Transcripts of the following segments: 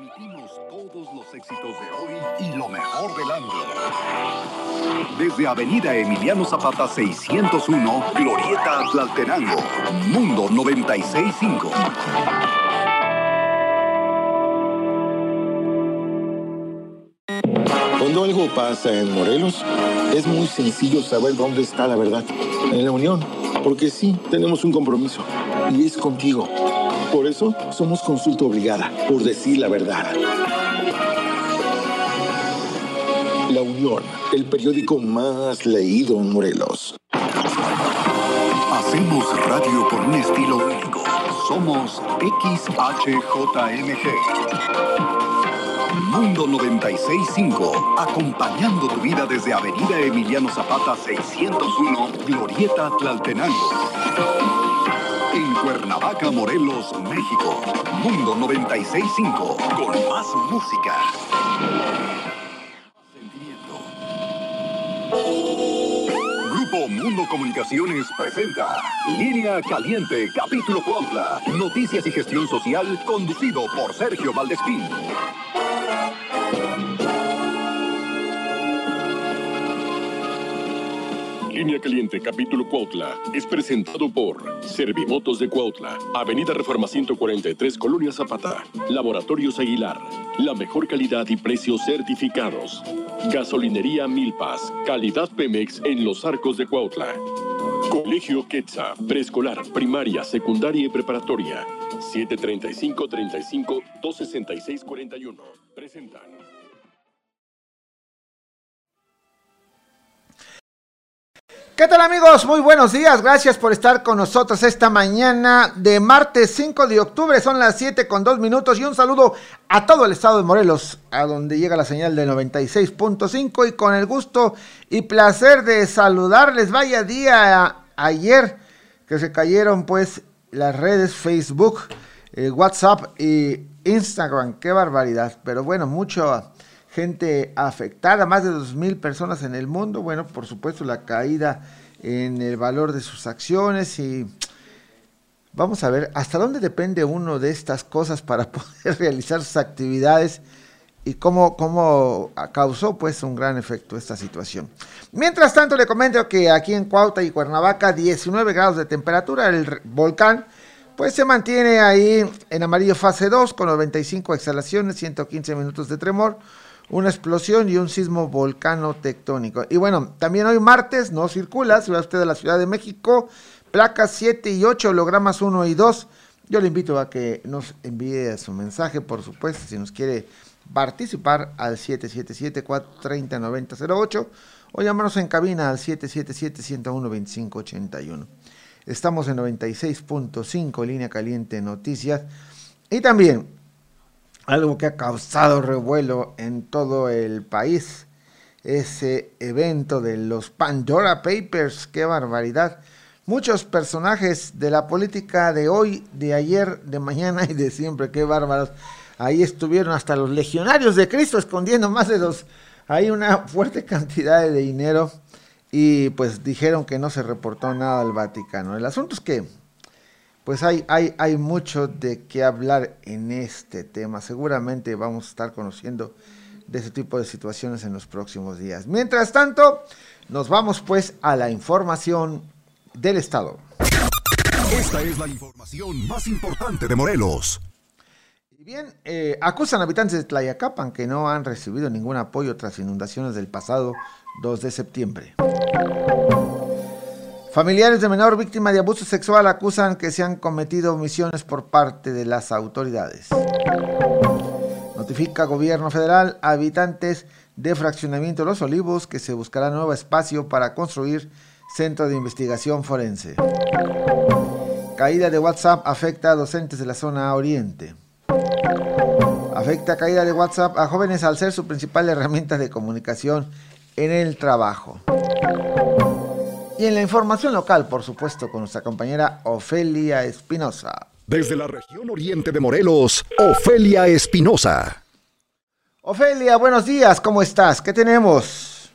Transmitimos todos los éxitos de hoy y lo mejor del año. Desde Avenida Emiliano Zapata 601, Glorieta Tlaltenango, Mundo 965. Cuando algo pasa en Morelos, es muy sencillo saber dónde está la verdad. En la Unión. Porque sí, tenemos un compromiso. Y es contigo. Por eso somos consulta obligada, por decir la verdad. La Unión, el periódico más leído en Morelos. Hacemos radio por un estilo único. Somos XHJMG. Mundo 965, acompañando tu vida desde Avenida Emiliano Zapata 601, Glorieta Tlaltenango. En Cuernavaca, Morelos, México. Mundo 965, con más música. Grupo Mundo Comunicaciones presenta Línea Caliente, capítulo Cuautla. Noticias y gestión social, conducido por Sergio Valdespín. Línea Caliente, capítulo Cuautla, es presentado por Servimotos de Cuautla, Avenida Reforma 143, Colonia Zapata, Laboratorios Aguilar, la mejor calidad y precios certificados. Gasolinería Milpas, calidad Pemex en los arcos de Cuautla. Colegio Quetza, preescolar, primaria, secundaria y preparatoria. 735-35-266-41. Presentan. ¿Qué tal amigos? Muy buenos días, gracias por estar con nosotros esta mañana de martes 5 de octubre, son las 7 con 2 minutos y un saludo a todo el estado de Morelos, a donde llega la señal de 96.5 y con el gusto y placer de saludarles, vaya día ayer que se cayeron pues las redes Facebook, eh, WhatsApp y Instagram, qué barbaridad, pero bueno, mucho gente afectada, más de dos mil personas en el mundo. Bueno, por supuesto, la caída en el valor de sus acciones y vamos a ver hasta dónde depende uno de estas cosas para poder realizar sus actividades y cómo, cómo causó pues un gran efecto esta situación. Mientras tanto le comento que aquí en Cuautla y Cuernavaca 19 grados de temperatura, el volcán pues se mantiene ahí en amarillo fase 2 con 95 exhalaciones, 115 minutos de tremor, una explosión y un sismo volcano tectónico. Y bueno, también hoy martes no circula, si va usted a la Ciudad de México, placas 7 y 8, hologramas 1 y 2. Yo le invito a que nos envíe su mensaje, por supuesto, si nos quiere participar al 777-430-9008 o llamarnos en cabina al 777-101-2581. Estamos en 96.5, línea caliente noticias. Y también algo que ha causado revuelo en todo el país, ese evento de los Pandora Papers, qué barbaridad. Muchos personajes de la política de hoy, de ayer, de mañana y de siempre, qué bárbaros. Ahí estuvieron hasta los legionarios de Cristo escondiendo más de dos. Hay una fuerte cantidad de dinero y pues dijeron que no se reportó nada al Vaticano. El asunto es que pues hay, hay, hay mucho de qué hablar en este tema. Seguramente vamos a estar conociendo de ese tipo de situaciones en los próximos días. Mientras tanto, nos vamos pues a la información del Estado. Esta es la información más importante de Morelos. Y bien, eh, acusan habitantes de Tlayacapan que no han recibido ningún apoyo tras inundaciones del pasado 2 de septiembre. Familiares de menor víctima de abuso sexual acusan que se han cometido omisiones por parte de las autoridades. Notifica gobierno federal a habitantes de fraccionamiento Los Olivos que se buscará nuevo espacio para construir centro de investigación forense. Caída de WhatsApp afecta a docentes de la zona oriente. Afecta caída de WhatsApp a jóvenes al ser su principal herramienta de comunicación en el trabajo. Y en la información local, por supuesto, con nuestra compañera Ofelia Espinosa. Desde la región oriente de Morelos, Ofelia Espinosa. Ofelia, buenos días, ¿cómo estás? ¿Qué tenemos?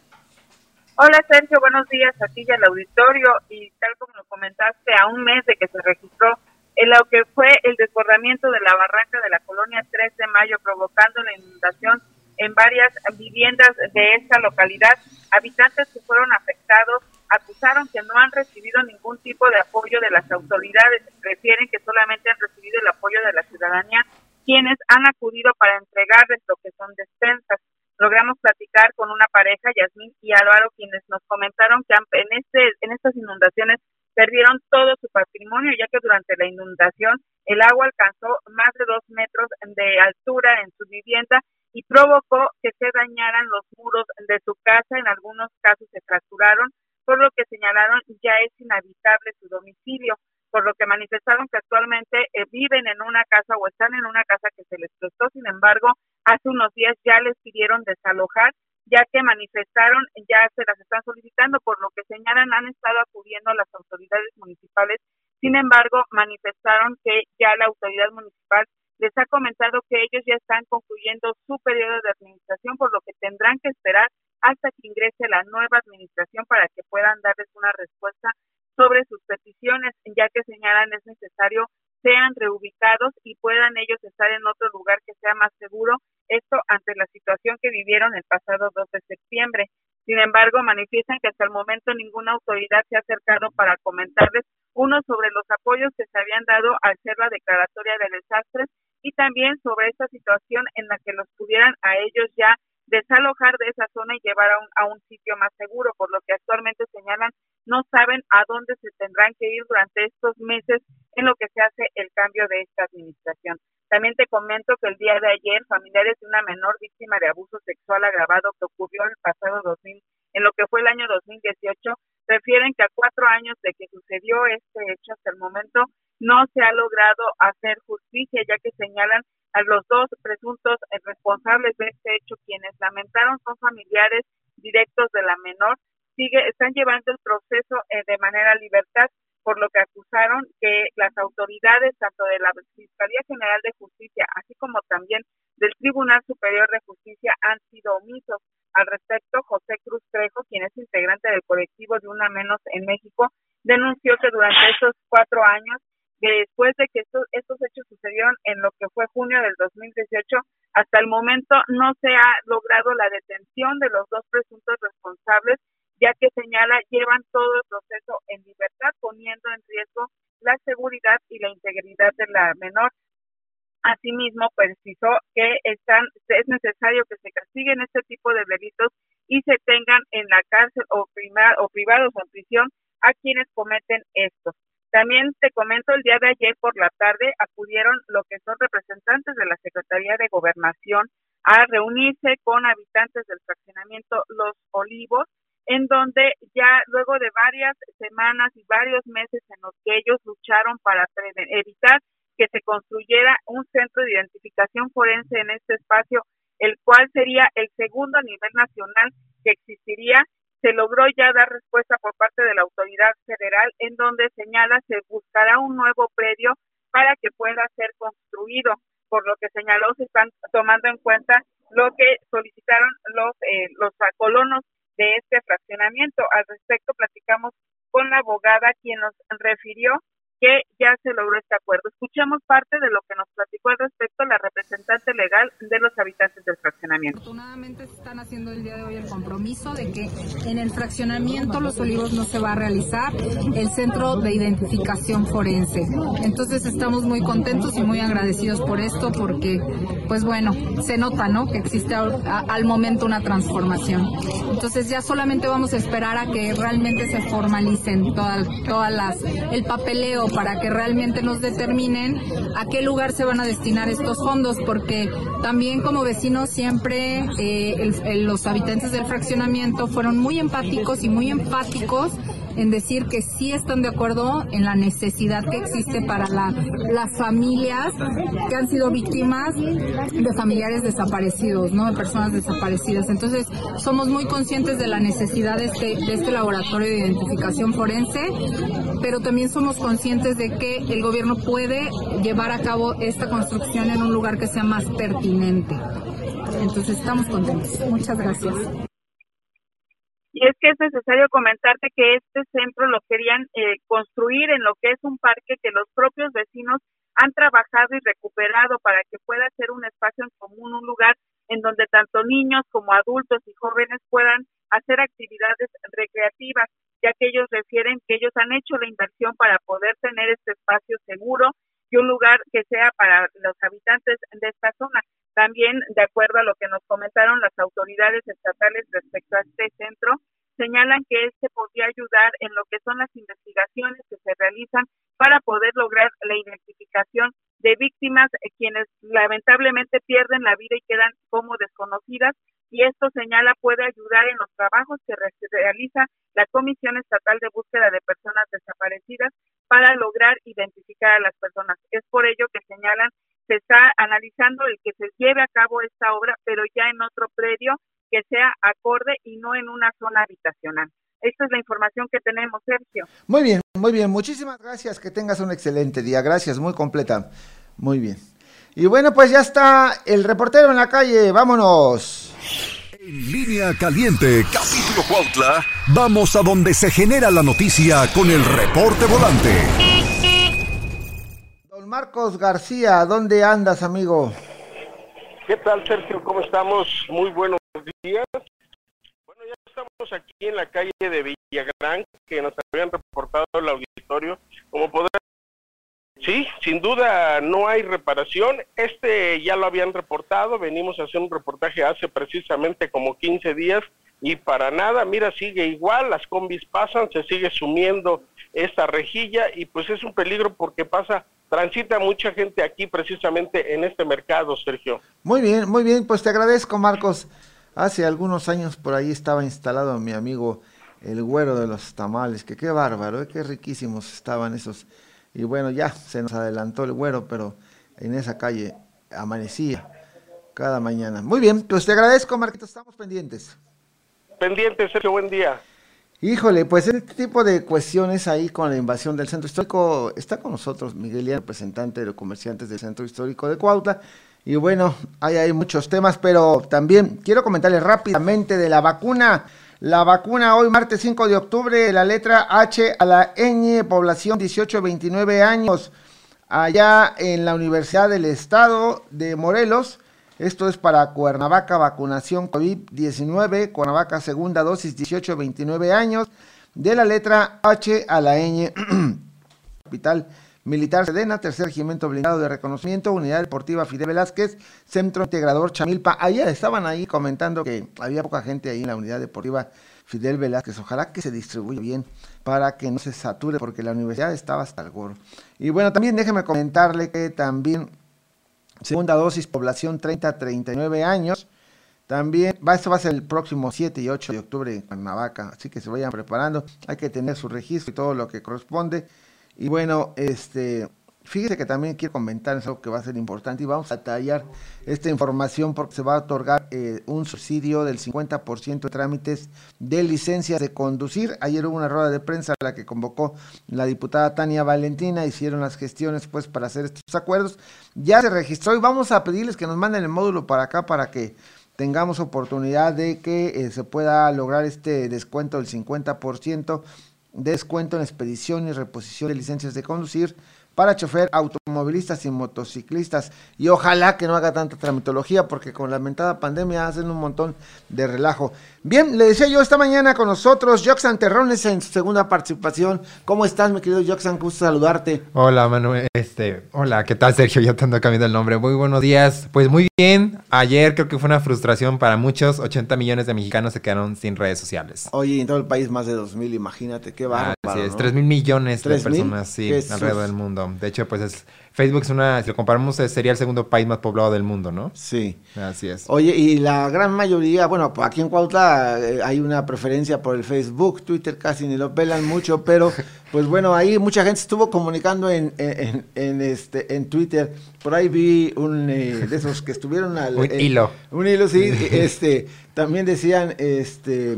Hola Sergio, buenos días a ti y al auditorio. Y tal como lo comentaste, a un mes de que se registró en lo que fue el desbordamiento de la barranca de la colonia 3 de mayo, provocando la inundación en varias viviendas de esta localidad. Habitantes que fueron afectados acusaron que no han recibido ningún tipo de apoyo de las autoridades, refieren que solamente han recibido el apoyo de la ciudadanía, quienes han acudido para entregarles lo que son despensas. Logramos platicar con una pareja, Yasmín y Álvaro, quienes nos comentaron que en, este, en estas inundaciones perdieron todo su patrimonio, ya que durante la inundación el agua alcanzó más de dos metros de altura en su vivienda y provocó que se dañaran los muros de su casa, en algunos casos se fracturaron, por lo que señalaron ya es inhabitable su domicilio, por lo que manifestaron que actualmente eh, viven en una casa o están en una casa que se les prestó, sin embargo, hace unos días ya les pidieron desalojar ya que manifestaron, ya se las están solicitando, por lo que señalan han estado acudiendo a las autoridades municipales. Sin embargo, manifestaron que ya la autoridad municipal les ha comentado que ellos ya están concluyendo su periodo de administración, por lo que tendrán que esperar hasta que ingrese la nueva administración para que puedan darles una respuesta sobre sus peticiones, ya que señalan es necesario sean reubicados y puedan ellos estar en otro lugar que sea más seguro, esto ante la situación que vivieron el pasado 2 de septiembre. Sin embargo, manifiestan que hasta el momento ninguna autoridad se ha acercado para comentarles uno sobre los apoyos que se habían dado al ser la declaratoria de desastres y también sobre esta situación en la que los pudieran a ellos ya desalojar de esa zona y llevar a un, a un sitio más seguro, por lo que actualmente señalan no saben a dónde se tendrán que ir durante estos meses en lo que se hace el cambio de esta administración. También te comento que el día de ayer familiares de una menor víctima de abuso sexual agravado que ocurrió el pasado 2000, en lo que fue el año 2018, refieren que a cuatro años de que sucedió este hecho hasta el momento no se ha logrado hacer justicia, ya que señalan a los dos presuntos responsables de este hecho, quienes lamentaron son familiares directos de la menor, sigue están llevando el proceso eh, de manera libertad, por lo que acusaron que las autoridades tanto de la Fiscalía General de Justicia, así como también del Tribunal Superior de Justicia han sido omisos. Al respecto, José Cruz Trejo, quien es integrante del colectivo de Una Menos en México, denunció que durante esos cuatro años después de que estos, estos hechos en lo que fue junio del 2018, hasta el momento no se ha logrado la detención de los dos presuntos responsables, ya que señala llevan todo el proceso en libertad, poniendo en riesgo la seguridad y la integridad de la menor. Asimismo, precisó que están, es necesario que se castiguen este tipo de delitos y se tengan en la cárcel o, o privados o en prisión a quienes cometen estos. También te comento, el día de ayer por la tarde acudieron lo que son representantes de la Secretaría de Gobernación a reunirse con habitantes del fraccionamiento Los Olivos, en donde ya luego de varias semanas y varios meses en los que ellos lucharon para evitar que se construyera un centro de identificación forense en este espacio, el cual sería el segundo a nivel nacional que existiría se logró ya dar respuesta por parte de la autoridad federal en donde señala se buscará un nuevo predio para que pueda ser construido, por lo que señaló se están tomando en cuenta lo que solicitaron los eh, los colonos de este fraccionamiento. Al respecto platicamos con la abogada quien nos refirió que ya se logró este acuerdo. Escuchemos parte de lo que nos platicó al respecto la representante legal de los habitantes del fraccionamiento. Afortunadamente están haciendo el día de hoy el compromiso de que en el fraccionamiento Los Olivos no se va a realizar el centro de identificación forense. Entonces estamos muy contentos y muy agradecidos por esto porque, pues bueno, se nota, ¿no? Que existe al momento una transformación. Entonces ya solamente vamos a esperar a que realmente se formalicen todas, todas las, el papeleo para que realmente nos determinen a qué lugar se van a destinar estos fondos, porque también como vecinos siempre eh, los habitantes del fraccionamiento fueron muy empáticos y muy empáticos en decir que sí están de acuerdo en la necesidad que existe para las familias que han sido víctimas de familiares desaparecidos, ¿no? De personas desaparecidas. Entonces, somos muy conscientes de la necesidad de este, de este laboratorio de identificación forense, pero también somos conscientes de que el gobierno puede llevar a cabo esta construcción en un lugar que sea más pertinente. Entonces, estamos contentos. Muchas gracias. Y es que es necesario comentarte que este centro lo querían eh, construir en lo que es un parque que los propios vecinos han trabajado y recuperado para que pueda ser un espacio en común, un lugar en donde tanto niños como adultos y jóvenes puedan hacer actividades recreativas, ya que ellos refieren que ellos han hecho la inversión para poder tener este espacio seguro y un lugar que sea para los habitantes de esta zona. También, de acuerdo a lo que nos comentaron las autoridades estatales respecto a este centro, señalan que este podría ayudar en lo que son las investigaciones que se realizan para poder lograr la identificación de víctimas eh, quienes lamentablemente pierden la vida y quedan como desconocidas y esto señala puede ayudar en los trabajos que realiza la Comisión Estatal de Búsqueda de Personas Desaparecidas para lograr identificar a las personas. Es por ello que señalan se está analizando el que se lleve a cabo esta obra, pero ya en otro predio que sea acorde y no en una zona habitacional. Esta es la información que tenemos, Sergio. Muy bien, muy bien. Muchísimas gracias. Que tengas un excelente día. Gracias, muy completa. Muy bien. Y bueno, pues ya está el reportero en la calle. Vámonos. En línea caliente, capítulo Cuautla, vamos a donde se genera la noticia con el reporte volante. Marcos García, ¿dónde andas, amigo? ¿Qué tal, Sergio? ¿Cómo estamos? Muy buenos días. Bueno, ya estamos aquí en la calle de Villagrán, que nos habían reportado el auditorio. Como podrán Sí, sin duda no hay reparación. Este ya lo habían reportado, venimos a hacer un reportaje hace precisamente como 15 días y para nada, mira, sigue igual, las combis pasan, se sigue sumiendo esta rejilla y pues es un peligro porque pasa, transita mucha gente aquí precisamente en este mercado, Sergio. Muy bien, muy bien, pues te agradezco, Marcos. Hace algunos años por ahí estaba instalado mi amigo el güero de los tamales, que qué bárbaro, ¿eh? qué riquísimos estaban esos y bueno, ya se nos adelantó el güero, pero en esa calle amanecía cada mañana. Muy bien, pues te agradezco, Marquito, estamos pendientes. Pendientes, Sergio, buen día. Híjole, pues este tipo de cuestiones ahí con la invasión del centro histórico, está con nosotros Miguel representante de los comerciantes del centro histórico de Cuautla. Y bueno, hay, hay muchos temas, pero también quiero comentarles rápidamente de la vacuna. La vacuna hoy, martes 5 de octubre, la letra H a la ñ, población 18-29 años, allá en la Universidad del Estado de Morelos. Esto es para Cuernavaca, vacunación COVID-19, Cuernavaca segunda dosis 18-29 años, de la letra H a la ñ, capital Militar Sedena, tercer regimiento blindado de reconocimiento, unidad deportiva Fidel Velázquez, centro integrador Chamilpa. Ayer estaban ahí comentando que había poca gente ahí en la unidad deportiva Fidel Velázquez. Ojalá que se distribuya bien para que no se sature, porque la universidad estaba hasta el gorro. Y bueno, también déjeme comentarle que también segunda dosis, población 30-39 años. También, esto va a ser el próximo 7 y 8 de octubre en Cuernavaca, así que se vayan preparando. Hay que tener su registro y todo lo que corresponde. Y bueno, este, fíjese que también quiero comentar algo que va a ser importante y vamos a tallar esta información porque se va a otorgar eh, un subsidio del 50% de trámites de licencias de conducir. Ayer hubo una rueda de prensa a la que convocó la diputada Tania Valentina, hicieron las gestiones pues para hacer estos acuerdos. Ya se registró y vamos a pedirles que nos manden el módulo para acá para que tengamos oportunidad de que eh, se pueda lograr este descuento del 50% descuento en expedición y reposición de licencias de conducir para chofer, automovilistas y motociclistas. Y ojalá que no haga tanta tramitología, porque con la lamentada pandemia hacen un montón de relajo. Bien, le decía yo esta mañana con nosotros, Joxan Terrones en su segunda participación. ¿Cómo estás, mi querido Joxan? Gusto saludarte. Hola, Manuel. Este, hola, ¿qué tal, Sergio? Ya te ando cambiando el nombre. Muy buenos días. Pues muy bien. Ayer creo que fue una frustración para muchos. 80 millones de mexicanos se quedaron sin redes sociales. Oye, en todo el país más de 2 mil, imagínate, qué bárbaro. Así es, 3 mil millones de personas, sí, alrededor del mundo. De hecho, pues es Facebook es una, si lo comparamos, sería el segundo país más poblado del mundo, ¿no? Sí. Así es. Oye, y la gran mayoría, bueno, aquí en Cuautla eh, hay una preferencia por el Facebook, Twitter casi ni lo pelan mucho, pero pues bueno, ahí mucha gente estuvo comunicando en, en, este, en Twitter. Por ahí vi un eh, de esos que estuvieron al... un hilo. Un hilo, sí. este, también decían, este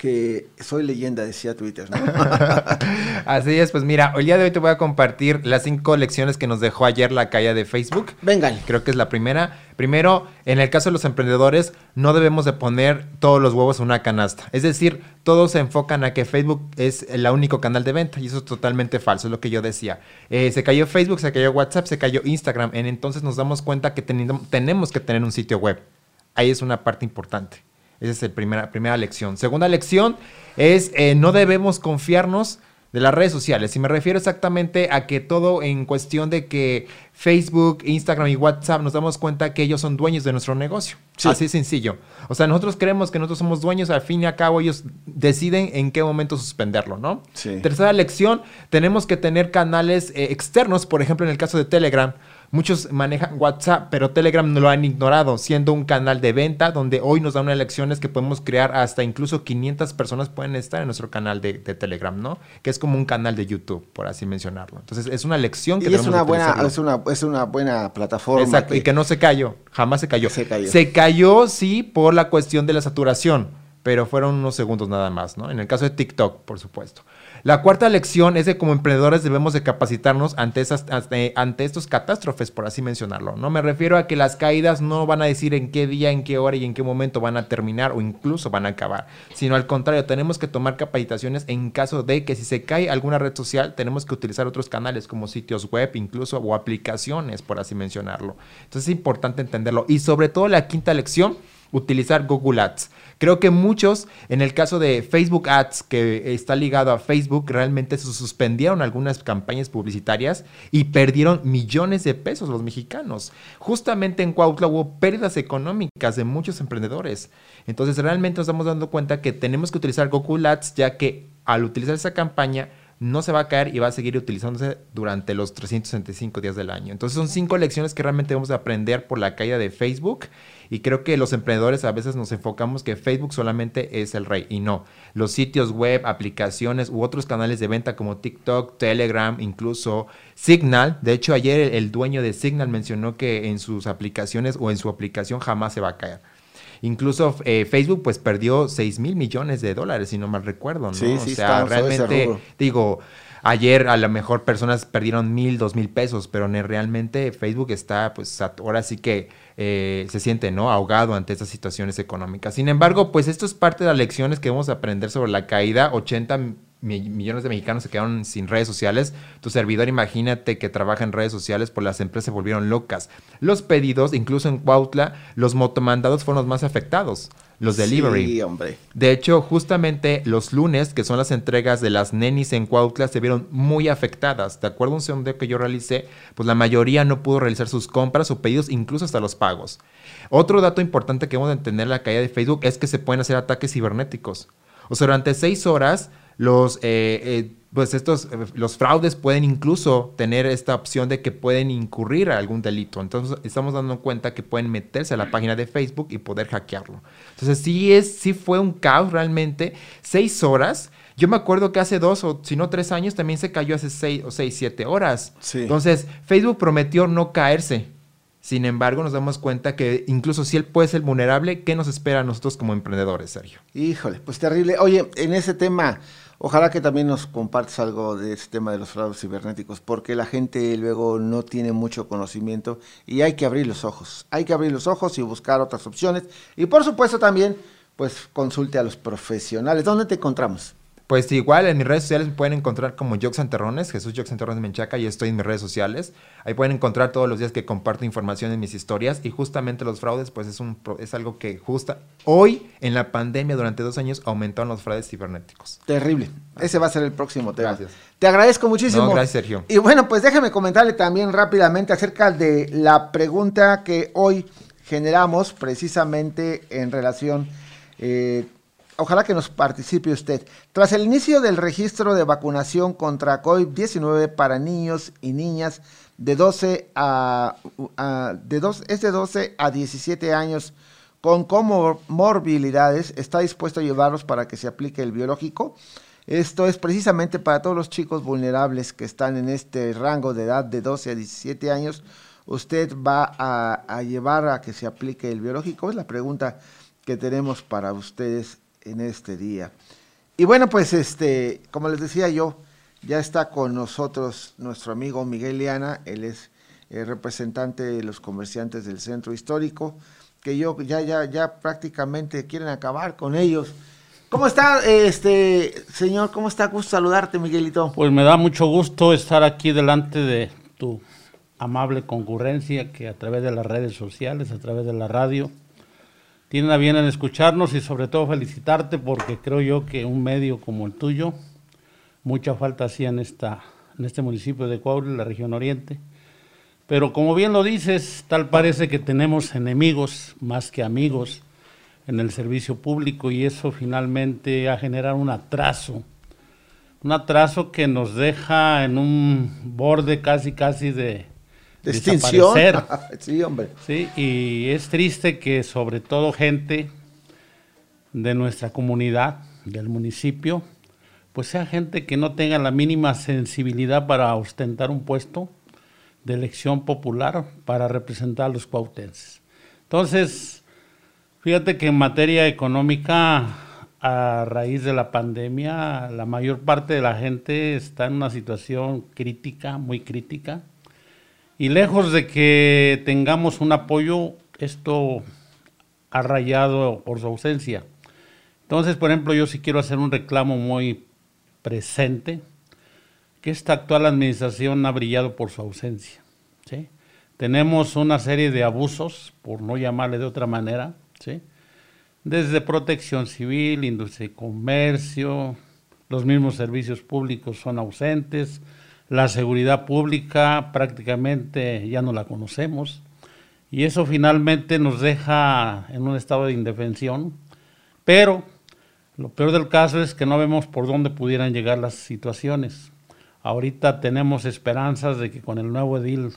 que soy leyenda, decía Twitter. ¿no? Así es, pues mira, el día de hoy te voy a compartir las cinco lecciones que nos dejó ayer la calle de Facebook. Vengan. Creo que es la primera. Primero, en el caso de los emprendedores, no debemos de poner todos los huevos en una canasta. Es decir, todos se enfocan a que Facebook es el único canal de venta y eso es totalmente falso, es lo que yo decía. Eh, se cayó Facebook, se cayó WhatsApp, se cayó Instagram. En, entonces nos damos cuenta que tenemos que tener un sitio web. Ahí es una parte importante. Esa es la primera, primera lección. Segunda lección es eh, no debemos confiarnos de las redes sociales. Y me refiero exactamente a que todo en cuestión de que Facebook, Instagram y WhatsApp nos damos cuenta que ellos son dueños de nuestro negocio. Así sencillo. O sea, nosotros creemos que nosotros somos dueños, al fin y al cabo ellos deciden en qué momento suspenderlo, ¿no? Tercera lección, tenemos que tener canales eh, externos, por ejemplo, en el caso de Telegram. Muchos manejan WhatsApp, pero Telegram no lo han ignorado, siendo un canal de venta donde hoy nos dan unas lecciones que podemos crear hasta incluso 500 personas pueden estar en nuestro canal de, Telegram, ¿no? Que es como un canal de YouTube, por así mencionarlo. Entonces es una lección que y es una buena es una, es una buena plataforma. Exacto, y que no se cayó, jamás se cayó. Se cayó. Se cayó, sí, por la cuestión de la saturación, pero fueron unos segundos nada más, ¿no? En el caso de TikTok, por supuesto. La cuarta lección es que como emprendedores debemos de capacitarnos ante, esas, ante, estos catástrofes, por así mencionarlo. No me refiero a que las caídas no van a decir en qué día, en qué hora y en qué momento van a terminar o incluso van a acabar, sino al contrario, tenemos que tomar capacitaciones en caso de que si se cae alguna red social, tenemos que utilizar otros canales como sitios web incluso o aplicaciones, por así mencionarlo. Entonces es importante entenderlo. Y sobre todo la quinta lección, utilizar Google Ads. Creo que muchos, en el caso de Facebook Ads, que está ligado a Facebook, realmente se suspendieron algunas campañas publicitarias y perdieron millones de pesos los mexicanos. Justamente en Cuautla hubo pérdidas económicas de muchos emprendedores. Entonces realmente nos estamos dando cuenta que tenemos que utilizar Google Ads, ya que al utilizar esa campaña no se va a caer y va a seguir utilizándose durante los 365 días del año. Entonces son cinco lecciones que realmente debemos aprender por la caída de Facebook y creo que los emprendedores a veces nos enfocamos que Facebook solamente es el rey y no. Los sitios web, aplicaciones u otros canales de venta como TikTok, Telegram, incluso Signal. De hecho, ayer el dueño de Signal mencionó que en sus aplicaciones o en su aplicación jamás se va a caer. Incluso eh, Facebook pues perdió 6 mil millones de dólares, si no mal recuerdo, ¿no? Sí, o sea, realmente, digo, ayer a lo mejor personas perdieron mil, dos mil pesos, pero realmente Facebook está, pues ahora sí que eh, se siente, ¿no? Ahogado ante estas situaciones económicas. Sin embargo, pues esto es parte de las lecciones que vamos a aprender sobre la caída. 80 millones de mexicanos se quedaron sin redes sociales. Tu servidor, imagínate que trabaja en redes sociales, pues las empresas se volvieron locas. Los pedidos, incluso en Cuautla, los motomandados fueron los más afectados. Los delivery. Sí, hombre. De hecho, justamente los lunes, que son las entregas de las nenis en Cuautla, se vieron muy afectadas. De acuerdo a un sondeo que yo realicé, pues la mayoría no pudo realizar sus compras o pedidos, incluso hasta los pagos. Otro dato importante que debemos entender la caída de Facebook es que se pueden hacer ataques cibernéticos. O sea, durante seis horas los, eh, eh, pues estos, eh, los fraudes pueden incluso tener esta opción de que pueden incurrir a algún delito. Entonces estamos dando cuenta que pueden meterse a la página de Facebook y poder hackearlo. Entonces sí, es, sí fue un caos realmente. Seis horas. Yo me acuerdo que hace dos o si no tres años también se cayó hace seis o seis, siete horas. Entonces Facebook prometió no caerse. Sin embargo, nos damos cuenta que incluso si él puede ser vulnerable, ¿qué nos espera a nosotros como emprendedores, Sergio? Híjole, pues terrible. Oye, en ese tema, Ojalá que también nos compartas algo de este tema de los fraudes cibernéticos, porque la gente luego no tiene mucho conocimiento y hay que abrir los ojos. Hay que abrir los ojos y buscar otras opciones. Y por supuesto también, pues consulte a los profesionales. ¿Dónde te encontramos? Pues igual en mis redes sociales me pueden encontrar como Jox Santerrones, Jesús Jox Santerrones Menchaca, y estoy en mis redes sociales. Ahí pueden encontrar todos los días que comparto información en mis historias y justamente los fraudes, pues es, un, es algo que justa hoy en la pandemia durante dos años aumentaron los fraudes cibernéticos. Terrible. Ese va a ser el próximo tema. Gracias. Te agradezco muchísimo. No, gracias, Sergio. Y bueno, pues déjame comentarle también rápidamente acerca de la pregunta que hoy generamos precisamente en relación... Eh, ojalá que nos participe usted. Tras el inicio del registro de vacunación contra COVID-19 para niños y niñas de 12 a, de dos, es de 12 a 17 años con comorbilidades, está dispuesto a llevarlos para que se aplique el biológico. Esto es precisamente para todos los chicos vulnerables que están en este rango de edad de 12 a 17 años. Usted va a, a llevar a que se aplique el biológico. Es la pregunta que tenemos para ustedes en este día. Y bueno, pues este, como les decía yo, ya está con nosotros nuestro amigo Miguel Liana, él es el representante de los comerciantes del centro histórico, que yo ya, ya, ya prácticamente quieren acabar con ellos. ¿Cómo está, este señor? ¿Cómo está? Gusto saludarte, Miguelito. Pues me da mucho gusto estar aquí delante de tu amable concurrencia que a través de las redes sociales, a través de la radio, tienen a bien en escucharnos y sobre todo felicitarte porque creo yo que un medio como el tuyo, mucha falta hacía en, esta, en este municipio de Coahuila, la región oriente. Pero como bien lo dices, tal parece que tenemos enemigos más que amigos en el servicio público y eso finalmente ha generado un atraso, un atraso que nos deja en un borde casi casi de, de extinción. sí, hombre. Sí, y es triste que sobre todo gente de nuestra comunidad, del municipio, pues sea gente que no tenga la mínima sensibilidad para ostentar un puesto de elección popular para representar a los cuautenses. Entonces, fíjate que en materia económica, a raíz de la pandemia, la mayor parte de la gente está en una situación crítica, muy crítica, y lejos de que tengamos un apoyo, esto ha rayado por su ausencia. Entonces, por ejemplo, yo sí quiero hacer un reclamo muy presente, que esta actual administración ha brillado por su ausencia. ¿sí? Tenemos una serie de abusos, por no llamarle de otra manera, ¿sí? desde protección civil, industria y comercio, los mismos servicios públicos son ausentes, la seguridad pública prácticamente ya no la conocemos y eso finalmente nos deja en un estado de indefensión, pero lo peor del caso es que no vemos por dónde pudieran llegar las situaciones. Ahorita tenemos esperanzas de que con el nuevo edil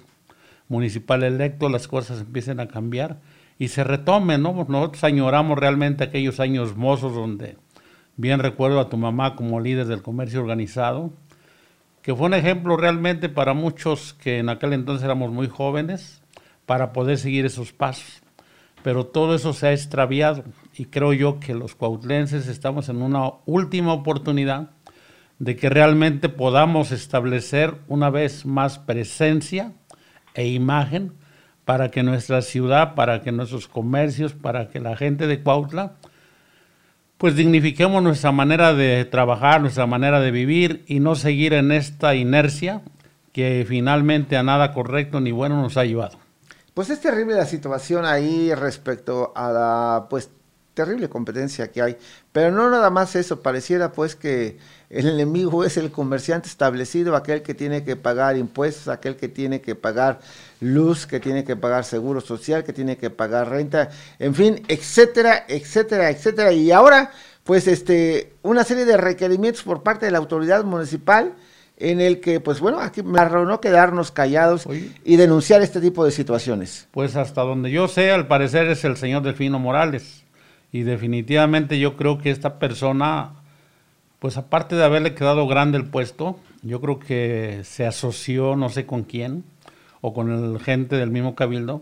municipal electo las cosas empiecen a cambiar y se retomen, ¿no? Nosotros añoramos realmente aquellos años mozos donde bien recuerdo a tu mamá como líder del comercio organizado, que fue un ejemplo realmente para muchos que en aquel entonces éramos muy jóvenes para poder seguir esos pasos. Pero todo eso se ha extraviado y creo yo que los cuautlenses estamos en una última oportunidad de que realmente podamos establecer una vez más presencia e imagen para que nuestra ciudad, para que nuestros comercios, para que la gente de Cuautla pues dignifiquemos nuestra manera de trabajar, nuestra manera de vivir y no seguir en esta inercia que finalmente a nada correcto ni bueno nos ha llevado. Pues es terrible la situación ahí respecto a la pues terrible competencia que hay, pero no nada más eso, pareciera pues que el enemigo es el comerciante establecido, aquel que tiene que pagar impuestos, aquel que tiene que pagar luz, que tiene que pagar seguro social, que tiene que pagar renta, en fin, etcétera, etcétera, etcétera. Y ahora, pues, este, una serie de requerimientos por parte de la autoridad municipal en el que, pues bueno, aquí me no quedarnos callados y denunciar este tipo de situaciones. Pues hasta donde yo sé, al parecer es el señor Delfino Morales. Y definitivamente yo creo que esta persona pues aparte de haberle quedado grande el puesto, yo creo que se asoció no sé con quién o con el gente del mismo cabildo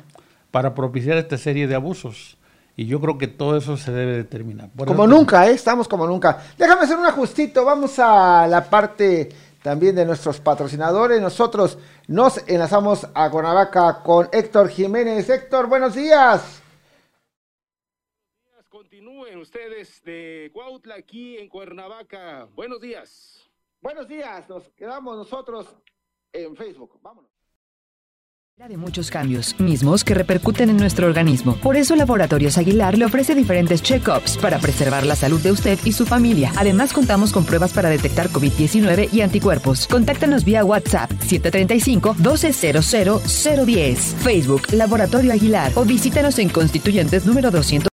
para propiciar esta serie de abusos. Y yo creo que todo eso se debe determinar. como nunca, ¿eh? estamos como nunca. Déjame hacer un ajustito, vamos a la parte también de nuestros patrocinadores. Nosotros nos enlazamos a Cuernavaca con Héctor Jiménez. Héctor, buenos días. Continúen ustedes de Cuautla aquí en Cuernavaca. Buenos días. Buenos días, nos quedamos nosotros en Facebook. Vámonos de muchos cambios, mismos que repercuten en nuestro organismo. Por eso Laboratorios Aguilar le ofrece diferentes check-ups para preservar la salud de usted y su familia. Además, contamos con pruebas para detectar COVID-19 y anticuerpos. Contáctanos vía WhatsApp 735-1200-010, Facebook Laboratorio Aguilar o visítanos en Constituyentes número 200.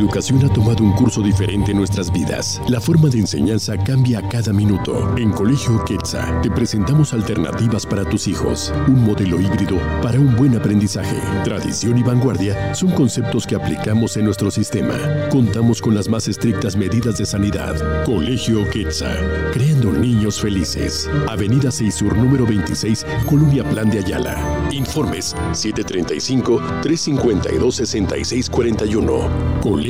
Educación ha tomado un curso diferente en nuestras vidas. La forma de enseñanza cambia a cada minuto. En Colegio Quetzal te presentamos alternativas para tus hijos. Un modelo híbrido para un buen aprendizaje. Tradición y vanguardia son conceptos que aplicamos en nuestro sistema. Contamos con las más estrictas medidas de sanidad. Colegio Quetzal, creando niños felices. Avenida 6 Sur, número 26, Colonia Plan de Ayala. Informes 735 352 6641. Colegio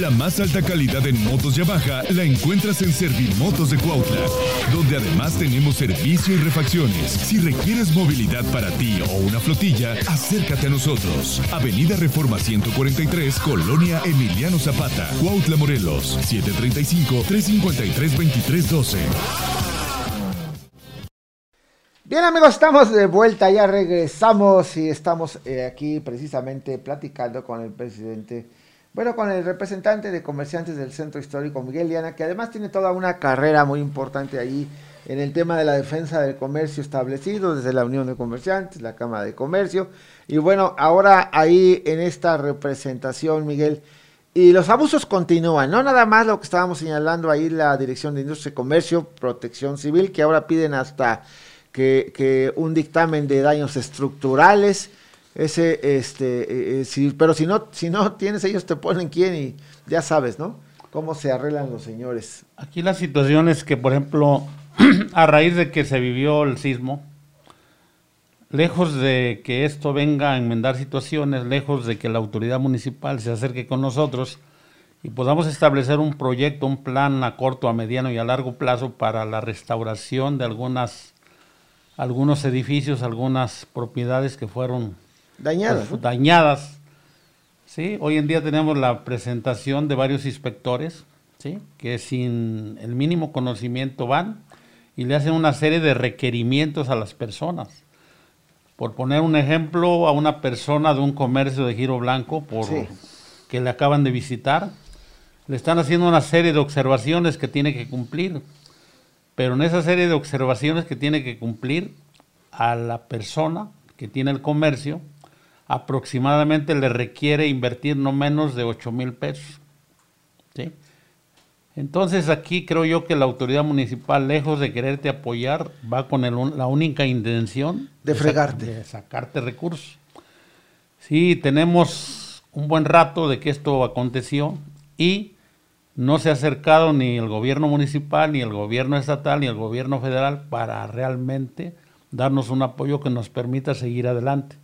La más alta calidad en motos Yamaha la encuentras en Servimotos de Cuautla, donde además tenemos servicio y refacciones. Si requieres movilidad para ti o una flotilla, acércate a nosotros. Avenida Reforma 143, Colonia Emiliano Zapata, Cuautla, Morelos, 735-353-2312. Bien amigos, estamos de vuelta, ya regresamos y estamos eh, aquí precisamente platicando con el presidente bueno, con el representante de comerciantes del Centro Histórico, Miguel Liana, que además tiene toda una carrera muy importante ahí en el tema de la defensa del comercio establecido desde la Unión de Comerciantes, la Cámara de Comercio. Y bueno, ahora ahí en esta representación, Miguel, y los abusos continúan, no nada más lo que estábamos señalando ahí la Dirección de Industria y Comercio, Protección Civil, que ahora piden hasta que, que un dictamen de daños estructurales ese, este, eh, eh, pero si no, si no tienes, ellos te ponen quién y ya sabes, ¿no? Cómo se arreglan los señores. Aquí la situación es que, por ejemplo, a raíz de que se vivió el sismo, lejos de que esto venga a enmendar situaciones, lejos de que la autoridad municipal se acerque con nosotros y podamos establecer un proyecto, un plan a corto, a mediano y a largo plazo para la restauración de algunas algunos edificios, algunas propiedades que fueron Dañadas. Pues, dañadas. ¿sí? Hoy en día tenemos la presentación de varios inspectores ¿sí? que sin el mínimo conocimiento van y le hacen una serie de requerimientos a las personas. Por poner un ejemplo, a una persona de un comercio de giro blanco por, que le acaban de visitar, le están haciendo una serie de observaciones que tiene que cumplir. Pero en esa serie de observaciones que tiene que cumplir, a la persona que tiene el comercio aproximadamente le requiere invertir no menos de 8 mil pesos. ¿sí? Entonces aquí creo yo que la autoridad municipal, lejos de quererte apoyar, va con la única intención de, fregarte. de sacarte recursos. Sí, tenemos un buen rato de que esto aconteció y no se ha acercado ni el gobierno municipal, ni el gobierno estatal, ni el gobierno federal para realmente darnos un apoyo que nos permita seguir adelante.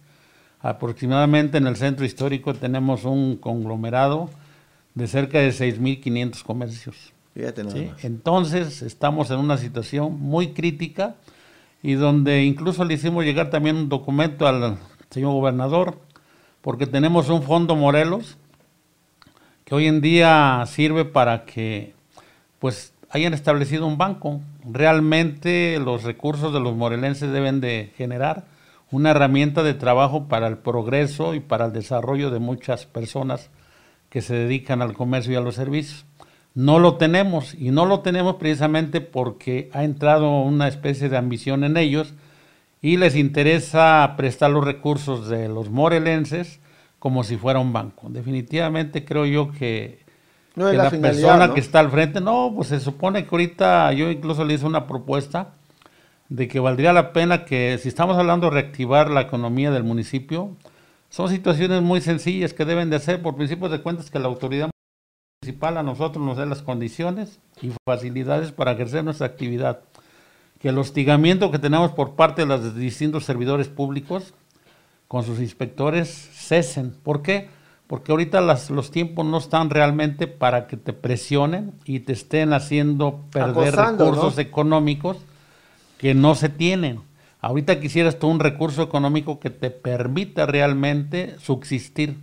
Aproximadamente en el centro histórico tenemos un conglomerado de cerca de 6.500 comercios. Entonces estamos en una situación muy crítica y donde incluso le hicimos llegar también un documento al señor gobernador, porque tenemos un fondo Morelos que hoy en día sirve para que pues hayan establecido un banco. Realmente los recursos de los morelenses deben de generar una herramienta de trabajo para el progreso y para el desarrollo de muchas personas que se dedican al comercio y a los servicios. No lo tenemos y no lo tenemos precisamente porque ha entrado una especie de ambición en ellos y les interesa prestar los recursos de los morelenses como si fuera un banco. Definitivamente creo yo que, la, persona que está al frente, no, pues se supone que ahorita yo incluso le hice una propuesta de que valdría la pena que, si estamos hablando de reactivar la economía del municipio, son situaciones muy sencillas que deben de hacer por principios de cuentas que la autoridad municipal a nosotros nos dé las condiciones y facilidades para ejercer nuestra actividad. Que el hostigamiento que tenemos por parte de los distintos servidores públicos con sus inspectores cesen. ¿Por qué? Porque ahorita las, los tiempos no están realmente para que te presionen y te estén haciendo perder recursos económicos que no se tienen. Ahorita quisieras tú un recurso económico que te permita realmente subsistir,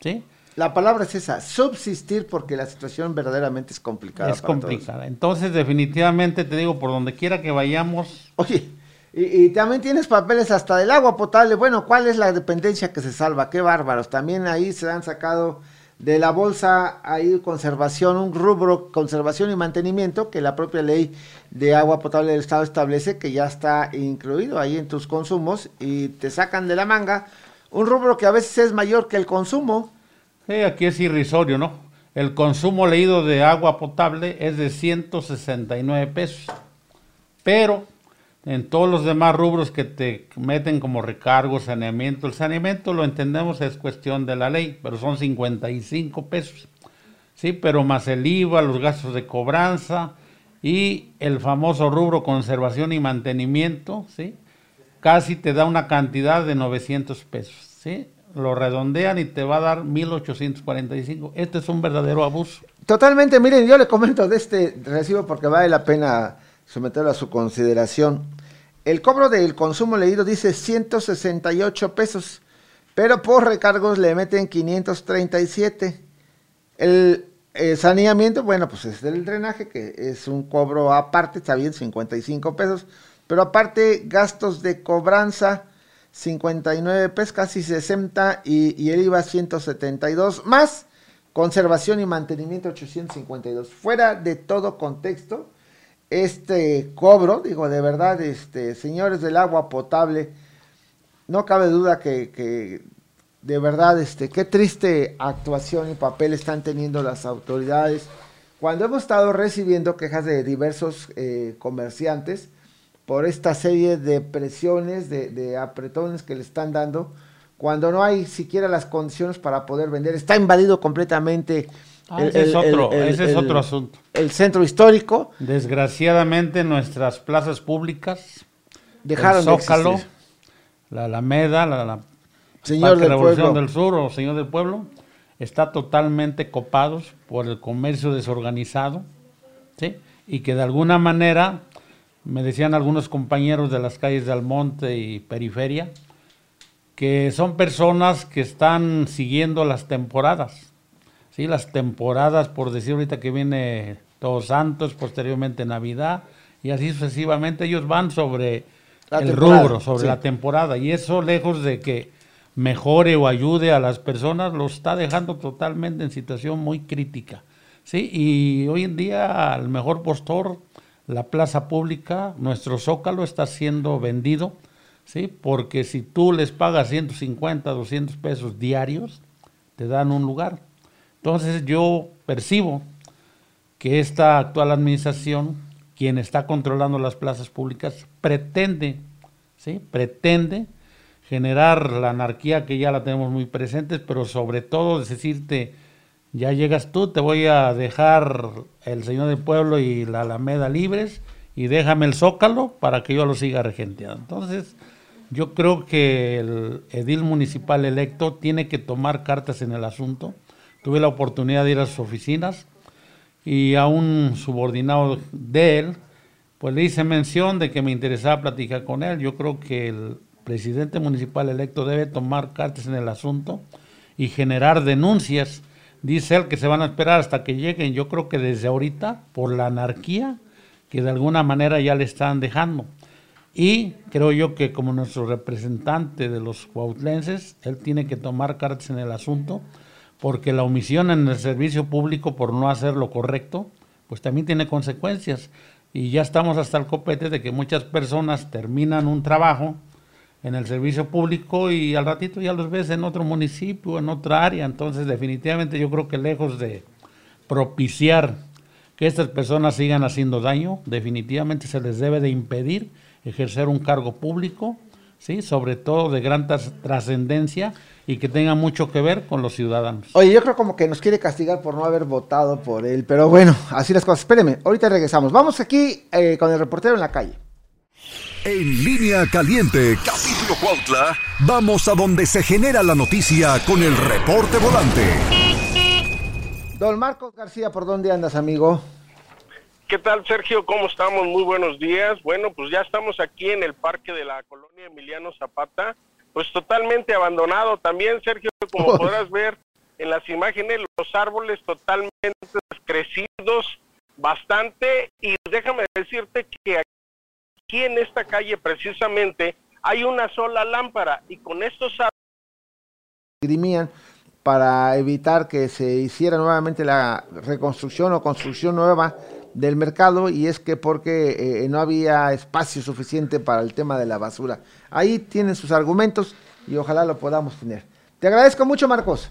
¿sí? La palabra es esa, subsistir, porque la situación verdaderamente es complicada. Es complicada. Entonces, definitivamente te digo, por donde quiera que vayamos. Oye, y, y, también tienes papeles hasta del agua potable. Bueno, ¿cuál es la dependencia que se salva? Qué bárbaros. También ahí se han sacado de la bolsa hay conservación, un rubro conservación y mantenimiento que la propia ley de agua potable del Estado establece que ya está incluido ahí en tus consumos y te sacan de la manga un rubro que a veces es mayor que el consumo. Sí, aquí es irrisorio, ¿no? el consumo leído de agua potable es de 169 pesos. Pero en todos los demás rubros que te meten como recargo, saneamiento, el saneamiento lo entendemos es cuestión de la ley, pero son 55 pesos. Sí, pero más el IVA, los gastos de cobranza y el famoso rubro conservación y mantenimiento, ¿sí? Casi te da una cantidad de 900 pesos, ¿sí? Lo redondean y te va a dar 1845. Este es un verdadero abuso. Totalmente, miren, yo le comento de este recibo porque vale la pena someterlo a su consideración. El cobro del consumo leído dice 168 pesos, pero por recargos le meten 537. El el saneamiento, bueno, pues es del drenaje, que es un cobro aparte, está bien, 55 pesos, pero aparte gastos de cobranza, 59 pesos, casi 60, y, y el IVA 172, más conservación y mantenimiento 852. Fuera de todo contexto, este cobro, digo, de verdad, este, señores del agua potable, no cabe duda que, de verdad, este, qué triste actuación y papel están teniendo las autoridades. Cuando hemos estado recibiendo quejas de diversos eh, comerciantes por esta serie de presiones, de, apretones que le están dando, cuando no hay siquiera las condiciones para poder vender, está invadido completamente. Ah, ese, es otro, ese es otro asunto. El centro histórico. Desgraciadamente nuestras plazas públicas, dejaron el Zócalo, la Alameda, la, la Señor del Revolución del Sur o Señor del Pueblo, está totalmente copados por el comercio desorganizado, ¿sí? Y que de alguna manera, me decían algunos compañeros de las calles de Almonte y Periferia, que son personas que están siguiendo las temporadas, ¿sí? Las temporadas, por decir ahorita que viene Todos Santos, posteriormente Navidad, y así sucesivamente, ellos van sobre el rubro, sobre la temporada, y eso lejos de que mejore o ayude a las personas, lo está dejando totalmente en situación muy crítica. ¿sí? Y hoy en día, al mejor postor, la plaza pública, nuestro zócalo está siendo vendido, ¿sí? porque si tú les pagas 150, 200 pesos diarios, te dan un lugar. Entonces yo percibo que esta actual administración, quien está controlando las plazas públicas, pretende, ¿sí? pretende generar la anarquía que ya la tenemos muy presente, pero sobre todo decirte, ya llegas tú, te voy a dejar el Señor del Pueblo y la Alameda libres y déjame el Zócalo para que yo lo siga regenteando. Entonces, yo creo que el edil municipal electo tiene que tomar cartas en el asunto. Tuve la oportunidad de ir a sus oficinas y a un subordinado de él, pues le hice mención de que me interesaba platicar con él. Yo creo que el presidente municipal electo debe tomar cartas en el asunto y generar denuncias. Dice él que se van a esperar hasta que lleguen. Yo creo que desde ahorita, por la anarquía que de alguna manera ya le están dejando. Y creo yo que como nuestro representante de los cuautlenses, él tiene que tomar cartas en el asunto, porque la omisión en el servicio público por no hacer lo correcto, pues también tiene consecuencias. Y ya estamos hasta el copete de que muchas personas terminan un trabajo, en el servicio público y al ratito ya los ves en otro municipio, en otra área. Entonces, definitivamente yo creo que lejos de propiciar que estas personas sigan haciendo daño, definitivamente se les debe de impedir ejercer un cargo público, ¿sí? sobre todo de gran trascendencia y que tenga mucho que ver con los ciudadanos. Oye, yo creo como que nos quiere castigar por no haber votado por él, pero bueno, así las cosas. Espéreme, ahorita regresamos. Vamos aquí eh, con el reportero en la calle. En línea caliente, capítulo Cuautla, vamos a donde se genera la noticia con el reporte volante. Don Marcos García, ¿por dónde andas, amigo? ¿Qué tal, Sergio? ¿Cómo estamos? Muy buenos días. Bueno, pues ya estamos aquí en el parque de la colonia Emiliano Zapata, pues totalmente abandonado también, Sergio, como podrás ver en las imágenes, los árboles totalmente crecidos bastante y déjame decirte que aquí en esta calle precisamente hay una sola lámpara y con estos dirimían para evitar que se hiciera nuevamente la reconstrucción o construcción nueva del mercado y es que porque eh, no había espacio suficiente para el tema de la basura. Ahí tienen sus argumentos y ojalá lo podamos tener. Te agradezco mucho, Marcos.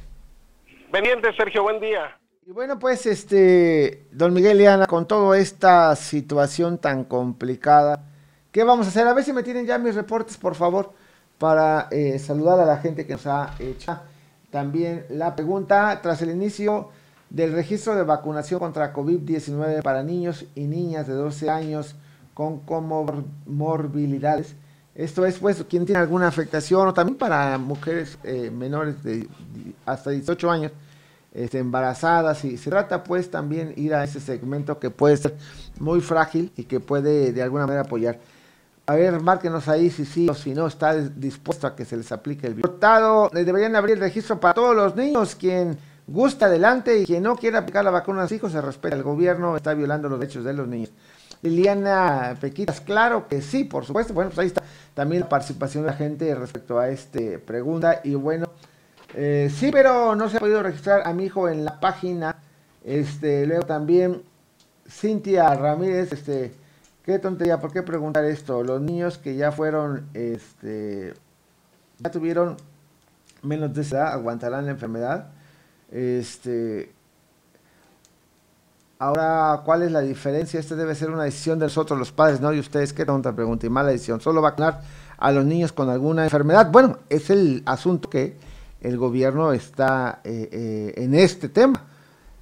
Pendiente, Sergio, buen día. Y bueno, pues este, don Miguel y Ana, con toda esta situación tan complicada, ¿qué vamos a hacer? A ver si me tienen ya mis reportes, por favor, para eh, saludar a la gente que nos ha hecho también la pregunta tras el inicio del registro de vacunación contra COVID-19 para niños y niñas de 12 años con comorbilidades. Esto es, pues, quien tiene alguna afectación o también para mujeres eh, menores de hasta 18 años este, embarazadas y se trata pues también ir a ese segmento que puede ser muy frágil y que puede de alguna manera apoyar. A ver, márquenos ahí si sí o si no está dispuesto a que se les aplique el virus. Deberían abrir registro para todos los niños, quien gusta adelante y quien no quiere aplicar la vacuna a sus hijos se respeta. El gobierno está violando los derechos de los niños. Liliana Pequitas, claro que sí, por supuesto. Bueno, pues ahí está también la participación de la gente respecto a esta pregunta. Y bueno, eh, sí, pero no se ha podido registrar a mi hijo en la página. Este, luego también Cintia Ramírez, este, qué tontería, ¿por qué preguntar esto? Los niños que ya fueron, este, ya tuvieron menos de esa edad, aguantarán la enfermedad. Este, ahora, ¿cuál es la diferencia? Esta debe ser una decisión de nosotros los padres, ¿no? Y ustedes, qué tonta pregunta y mala decisión. Solo vacunar a los niños con alguna enfermedad. Bueno, es el asunto que el gobierno está eh, eh, en este tema.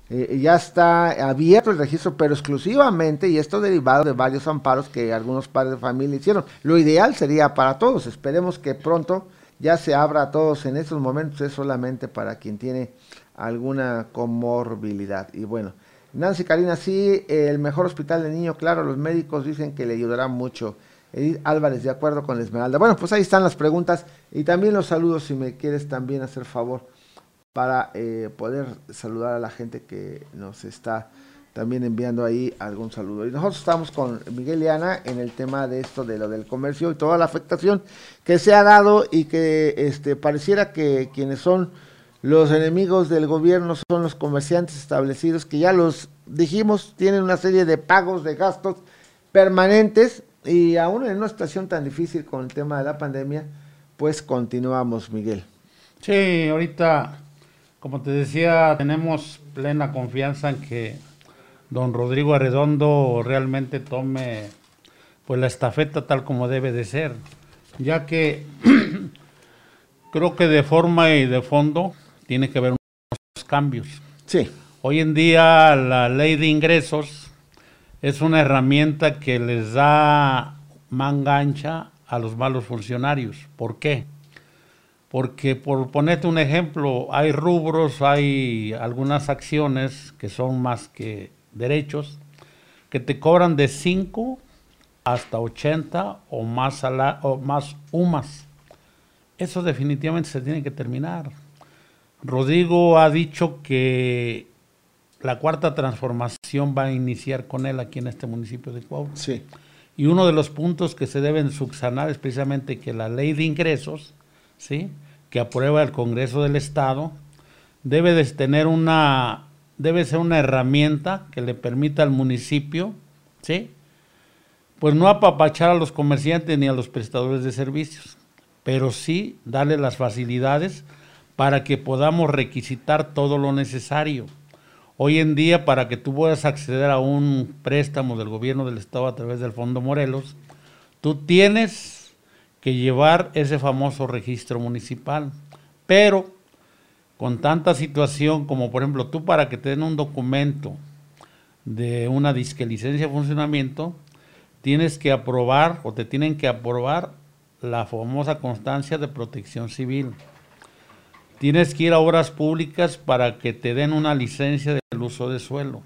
Eh, ya está abierto el registro, pero exclusivamente, y esto derivado de varios amparos que algunos padres de familia hicieron. Lo ideal sería para todos, esperemos que pronto ya se abra a todos en estos momentos, es solamente para quien tiene alguna comorbilidad. Y bueno, Nancy Karina, sí, el mejor hospital de niño, claro, los médicos dicen que le ayudará mucho. Edith Álvarez, de acuerdo con Esmeralda. Bueno, pues ahí están las preguntas y también los saludos si me quieres también hacer favor para eh, poder saludar a la gente que nos está también enviando ahí algún saludo. Y nosotros estamos con Miguel y Ana en el tema de esto de lo del comercio y toda la afectación que se ha dado y que este pareciera que quienes son los enemigos del gobierno son los comerciantes establecidos que ya los dijimos tienen una serie de pagos de gastos permanentes y aún en una situación tan difícil con el tema de la pandemia, pues continuamos, Miguel. Sí, ahorita, como te decía, tenemos plena confianza en que don Rodrigo Arredondo realmente tome pues la estafeta tal como debe de ser, ya que creo que de forma y de fondo tiene que haber unos cambios. Sí. Hoy en día la ley de ingresos es una herramienta que les da manga ancha a los malos funcionarios. ¿Por qué? Porque por ponerte un ejemplo, hay rubros, hay algunas acciones que son más que derechos, que te cobran de 5 hasta 80 o más, o más UMAS. Eso definitivamente se tiene que terminar. Rodrigo ha dicho que la cuarta transformación va a iniciar con él aquí en este municipio de Cuauhtémoc. Sí. Y uno de los puntos que se deben subsanar es precisamente que la ley de ingresos, ¿sí? que aprueba el Congreso del Estado, debe de tener una debe ser una herramienta que le permita al municipio, ¿sí? Pues no apapachar a los comerciantes ni a los prestadores de servicios, pero sí darle las facilidades para que podamos requisitar todo lo necesario. Hoy en día, para que tú puedas acceder a un préstamo del gobierno del Estado a través del Fondo Morelos, tú tienes que llevar ese famoso registro municipal. Pero con tanta situación como, por ejemplo, tú para que te den un documento de una disque licencia de funcionamiento, tienes que aprobar o te tienen que aprobar la famosa constancia de protección civil. Tienes que ir a obras públicas para que te den una licencia del uso de suelo.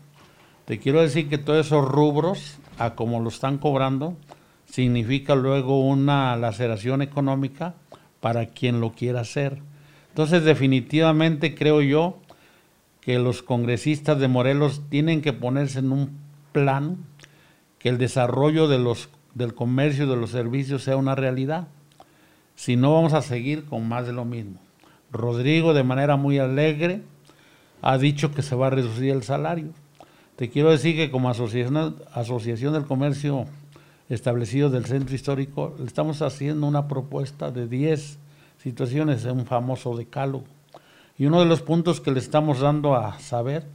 Te quiero decir que todos esos rubros, a como lo están cobrando, significa luego una laceración económica para quien lo quiera hacer. Entonces, definitivamente creo yo que los congresistas de Morelos tienen que ponerse en un plan que el desarrollo de los, del comercio y de los servicios sea una realidad. Si no, vamos a seguir con más de lo mismo. Rodrigo de manera muy alegre ha dicho que se va a reducir el salario. Te quiero decir que como asociación, del comercio establecido del centro histórico, estamos haciendo una propuesta de 10 situaciones, un famoso decálogo. Y uno de los puntos que le estamos dando a saber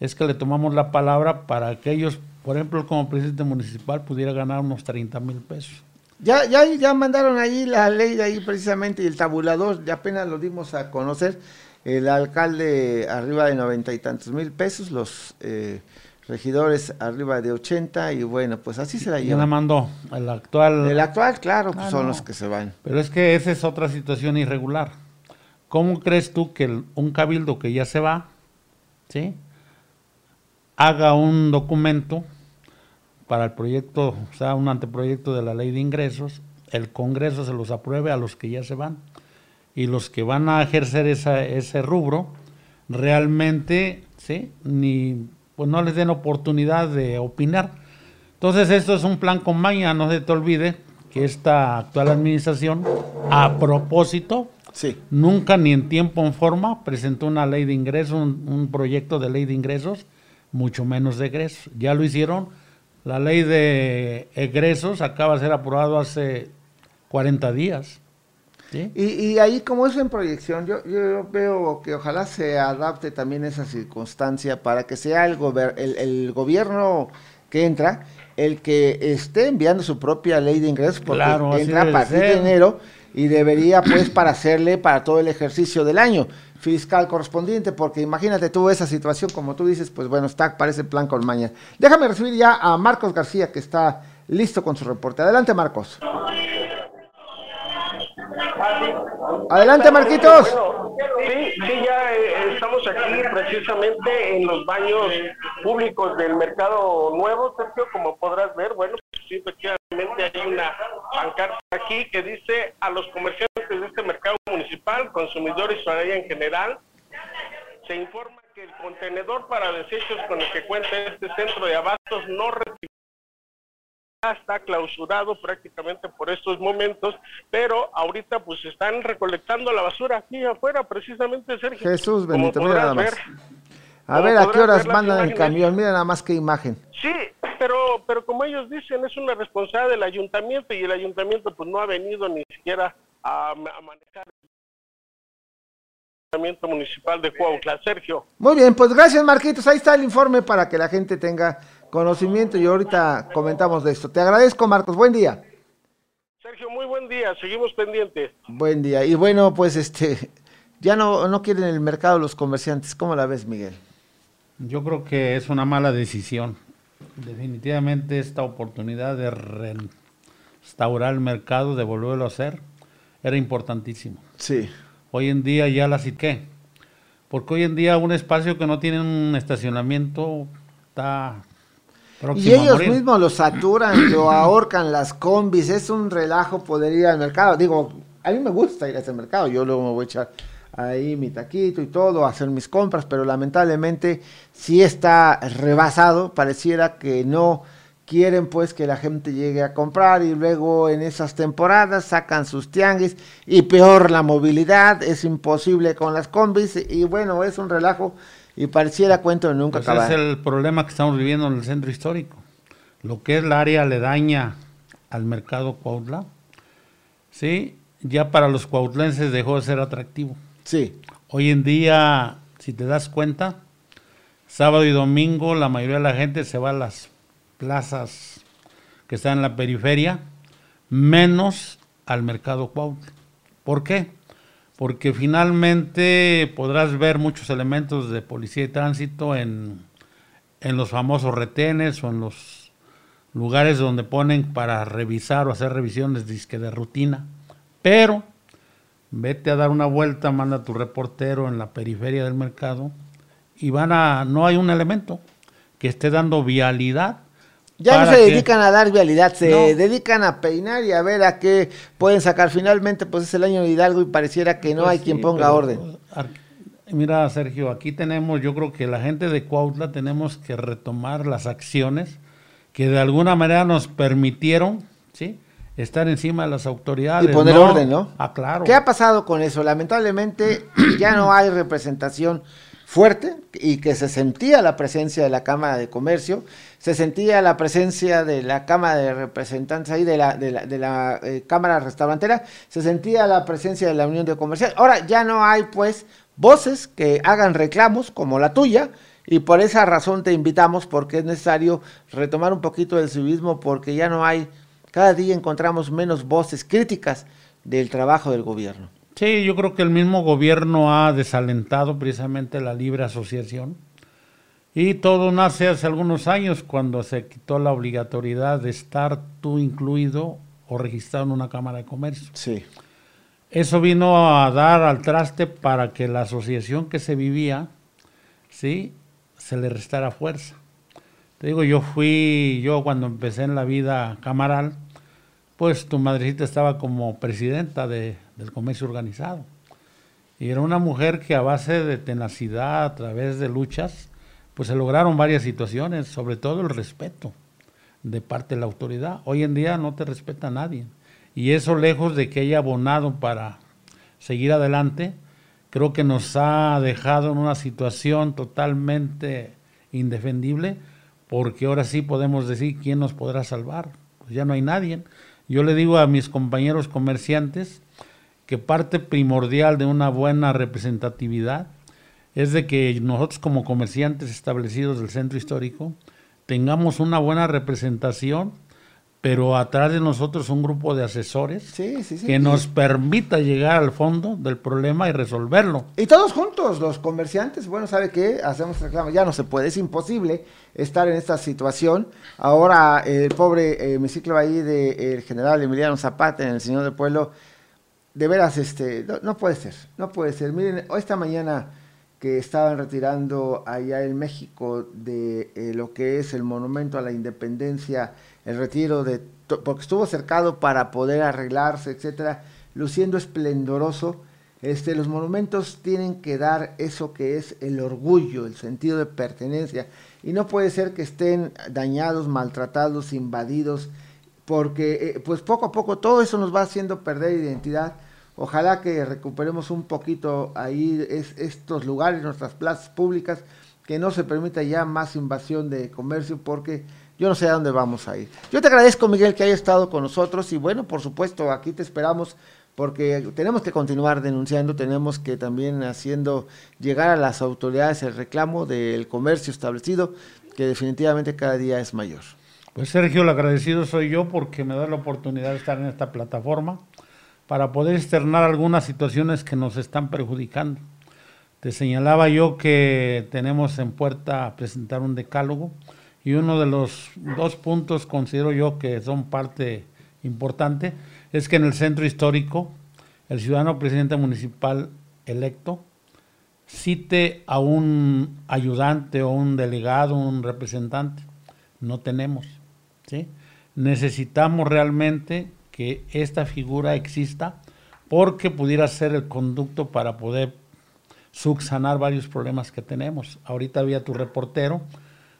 es que le tomamos la palabra para que ellos, por ejemplo, como presidente municipal, pudiera ganar unos 30 mil pesos. Ya, ya, ya mandaron ahí la ley de ahí precisamente y el tabulador, ya apenas lo dimos a conocer. El alcalde arriba de noventa y tantos mil pesos, los eh, regidores arriba de 80 y bueno, pues así se la lleva. ¿Quién la mandó? El actual. El actual, claro, pues Ah, son no. los que se van. Pero es que esa es otra situación irregular. ¿Cómo crees tú que el- un cabildo que ya se va, ¿sí? haga un documento para el proyecto, o sea, un anteproyecto de la ley de ingresos, el Congreso se los apruebe a los que ya se van y los que van a ejercer esa- ese rubro realmente, ¿sí? Ni, pues no les den oportunidad de opinar. Entonces esto es un plan con maña, no se te olvide que esta actual administración, a propósito, nunca ni en tiempo en forma presentó una ley de ingresos, un, un proyecto de ley de ingresos, mucho menos de egresos. Ya lo hicieron. La ley de egresos acaba de ser aprobado hace 40 días. ¿sí? Y, y ahí como es en proyección, yo, yo veo que ojalá se adapte también esa circunstancia para que sea el, gober- el, el gobierno que entra el que esté enviando su propia ley de ingresos porque Claro, entra a partir de enero y debería pues para hacerle para todo el ejercicio del año fiscal correspondiente porque imagínate tú esa situación como tú dices pues bueno está parece plan con maña. Déjame recibir ya a Marcos García que está listo con su reporte. Adelante Marcos. Adelante Marquitos. Sí, sí, ya eh, estamos aquí precisamente en los baños públicos del Mercado Nuevo, Sergio, como podrás ver, bueno, sí, efectivamente hay una pancarta aquí que dice a los comerciantes de este mercado municipal, consumidores y ciudadanía en general, se informa que el contenedor para desechos con el que cuenta este centro de abastos no está clausurado prácticamente por estos momentos, pero ahorita pues están recolectando la basura aquí afuera, precisamente Sergio. Jesús bendito mira nada más ver. a ver a qué horas mandan el camión mira nada más qué imagen Sí, pero pero como ellos dicen es una responsabilidad del ayuntamiento y el ayuntamiento pues no ha venido ni siquiera a, a manejar el ayuntamiento municipal de Cuautla, Sergio. Muy bien, pues gracias Marquitos, ahí está el informe para que la gente tenga conocimiento y ahorita comentamos de esto. Te agradezco Marcos, buen día. Sergio, muy buen día, seguimos pendientes. Buen día. Y bueno, pues este, ya no, no quieren el mercado los comerciantes. ¿Cómo la ves, Miguel? Yo creo que es una mala decisión. Definitivamente esta oportunidad de restaurar el mercado, de volverlo a hacer, era importantísimo. Sí. Hoy en día ya la qué Porque hoy en día un espacio que no tiene un estacionamiento está Y ellos mismos lo saturan, lo ahorcan las combis, es un relajo poder ir al mercado. Digo, a mí me gusta ir a ese mercado, yo luego me voy a echar ahí mi taquito y todo, hacer mis compras, pero lamentablemente sí está rebasado, pareciera que no quieren pues que la gente llegue a comprar y luego en esas temporadas sacan sus tianguis y peor la movilidad, es imposible con las combis y bueno, es un relajo y pareciera cuento de nunca Pues acabar. es el problema que estamos viviendo en el centro histórico. Lo que es la área aledaña al mercado Cuautla, sí, ya para los cuautlenses dejó de ser atractivo. Sí. Hoy en día, si te das cuenta, sábado y domingo la mayoría de la gente se va a las plazas que están en la periferia, menos al mercado Cuautla. ¿Por qué? Porque finalmente podrás ver muchos elementos de policía y tránsito en, en los famosos retenes o en los lugares donde ponen para revisar o hacer revisiones de rutina. Pero vete a dar una vuelta, manda a tu reportero en la periferia del mercado y van a, no hay un elemento que esté dando vialidad. Ya no se que- dedican a dar vialidad, se No. dedican a peinar y a ver a qué pueden sacar. Finalmente, pues es el año de Hidalgo y pareciera que no Pues hay quien sí, ponga pero, orden. Mira, Sergio, aquí tenemos, yo creo que la gente de Cuautla tenemos que retomar las acciones que de alguna manera nos permitieron, ¿sí? Estar encima de las autoridades. Y poner orden, ¿no? Ah, claro. ¿Qué ha pasado con eso? Lamentablemente ya no hay representación fuerte y que se sentía la presencia de la Cámara de Comercio, se sentía la presencia de la Cámara de Representantes ahí, de la, de la, de la, eh, Cámara Restaurantera, se sentía la presencia de la Unión de Comercial. Ahora ya no hay pues voces que hagan reclamos como la tuya Y por esa razón te invitamos porque es necesario retomar un poquito del civismo porque ya no hay, cada día encontramos menos voces críticas del trabajo del gobierno. Sí, yo creo que el mismo gobierno ha desalentado precisamente la libre asociación. Y todo nace hace algunos años cuando se quitó la obligatoriedad de estar tú incluido o registrado en una Cámara de Comercio. Sí. Eso vino a dar al traste para que la asociación que se vivía, ¿sí? Se le restara fuerza. Te digo, yo fui, yo cuando empecé en la vida camaral, pues tu madrecita estaba como presidenta de, del comercio organizado. Y era una mujer que a base de tenacidad, a través de luchas, pues se lograron varias situaciones, sobre todo el respeto de parte de la autoridad. Hoy en día no te respeta nadie. Y eso lejos de que haya abonado para seguir adelante, creo que nos ha dejado en una situación totalmente indefendible, porque ahora sí podemos decir quién nos podrá salvar. Pues ya no hay nadie. Yo le digo a mis compañeros comerciantes que parte primordial de una buena representatividad es de que nosotros como comerciantes establecidos del centro histórico tengamos una buena representación, pero atrás de nosotros un grupo de asesores que nos permita llegar al fondo del problema y resolverlo. Y todos juntos, los comerciantes, bueno, ¿sabe qué? Hacemos reclamo, ya no se puede, es imposible estar en esta situación. Ahora el pobre eh, ahí del general Emiliano Zapata en el Señor del Pueblo, de veras, este, no, puede ser, no puede ser. Miren, esta mañana que estaban retirando allá en México de eh, lo que es el monumento a la independencia, el retiro de, porque estuvo cercado para poder arreglarse, etcétera, luciendo esplendoroso. Este, los monumentos tienen que dar eso que es el orgullo, el sentido de pertenencia, y no puede ser que estén dañados, maltratados, invadidos, porque eh, pues poco a poco todo eso nos va haciendo perder identidad Ojalá que recuperemos un poquito ahí estos lugares, nuestras plazas públicas, que no se permita ya más invasión de comercio porque yo no sé a dónde vamos a ir. Yo te agradezco, Miguel, que haya estado con nosotros y bueno, por supuesto, aquí te esperamos porque tenemos que continuar denunciando, tenemos que también haciendo llegar a las autoridades el reclamo del comercio establecido, que definitivamente cada día es mayor. Pues Sergio, el agradecido soy yo porque me da la oportunidad de estar en esta plataforma para poder externar algunas situaciones que nos están perjudicando. Te señalaba yo que tenemos en puerta presentar un decálogo y uno de los dos puntos considero yo que son parte importante es que en el centro histórico el ciudadano presidente municipal electo cite a un ayudante o un delegado, un representante. No tenemos. ¿sí? Necesitamos realmente que esta figura exista porque pudiera ser el conducto para poder subsanar varios problemas que tenemos. Ahorita había tu reportero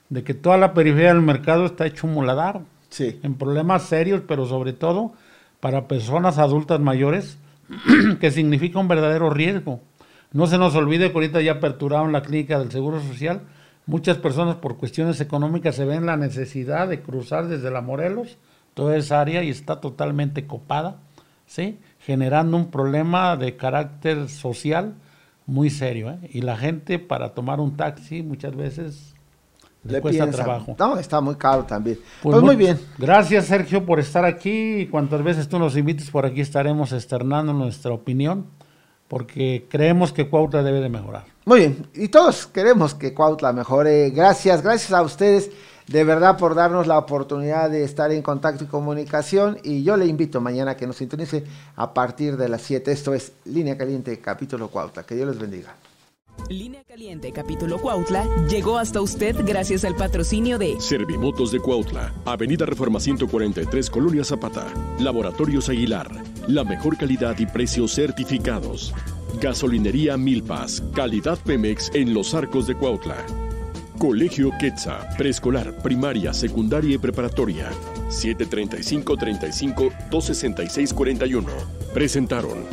de que toda la periferia del mercado está hecho un muladar. Sí. En problemas serios, pero sobre todo para personas adultas mayores, que significa un verdadero riesgo. No se nos olvide que ahorita ya aperturaron la clínica del Seguro Social. Muchas personas por cuestiones económicas se ven la necesidad de cruzar desde la Morelos toda esa área y está totalmente copada, ¿sí? generando un problema de carácter social muy serio. ¿eh? Y la gente para tomar un taxi muchas veces le, cuesta trabajo. No, está muy caro también. Pues, pues muy, bien. Gracias Sergio por estar aquí y cuantas veces tú nos invites por aquí estaremos externando nuestra opinión porque creemos que Cuautla debe de mejorar. Muy bien, y todos queremos que Cuautla mejore. Gracias, gracias a ustedes de verdad por darnos la oportunidad de estar en contacto y comunicación. Y yo le invito mañana a que nos sintonice a partir de las 7. Esto es Línea Caliente, capítulo Cuautla. Que Dios les bendiga. Línea Caliente, capítulo Cuautla, llegó hasta usted gracias al patrocinio de Servimotos de Cuautla, Avenida Reforma 143, Colonia Zapata, Laboratorios Aguilar, la mejor calidad y precios certificados. Gasolinería Milpas, calidad Pemex en los arcos de Cuautla. Colegio Quetza, preescolar, primaria, secundaria y preparatoria. 735-35-266-41. Presentaron.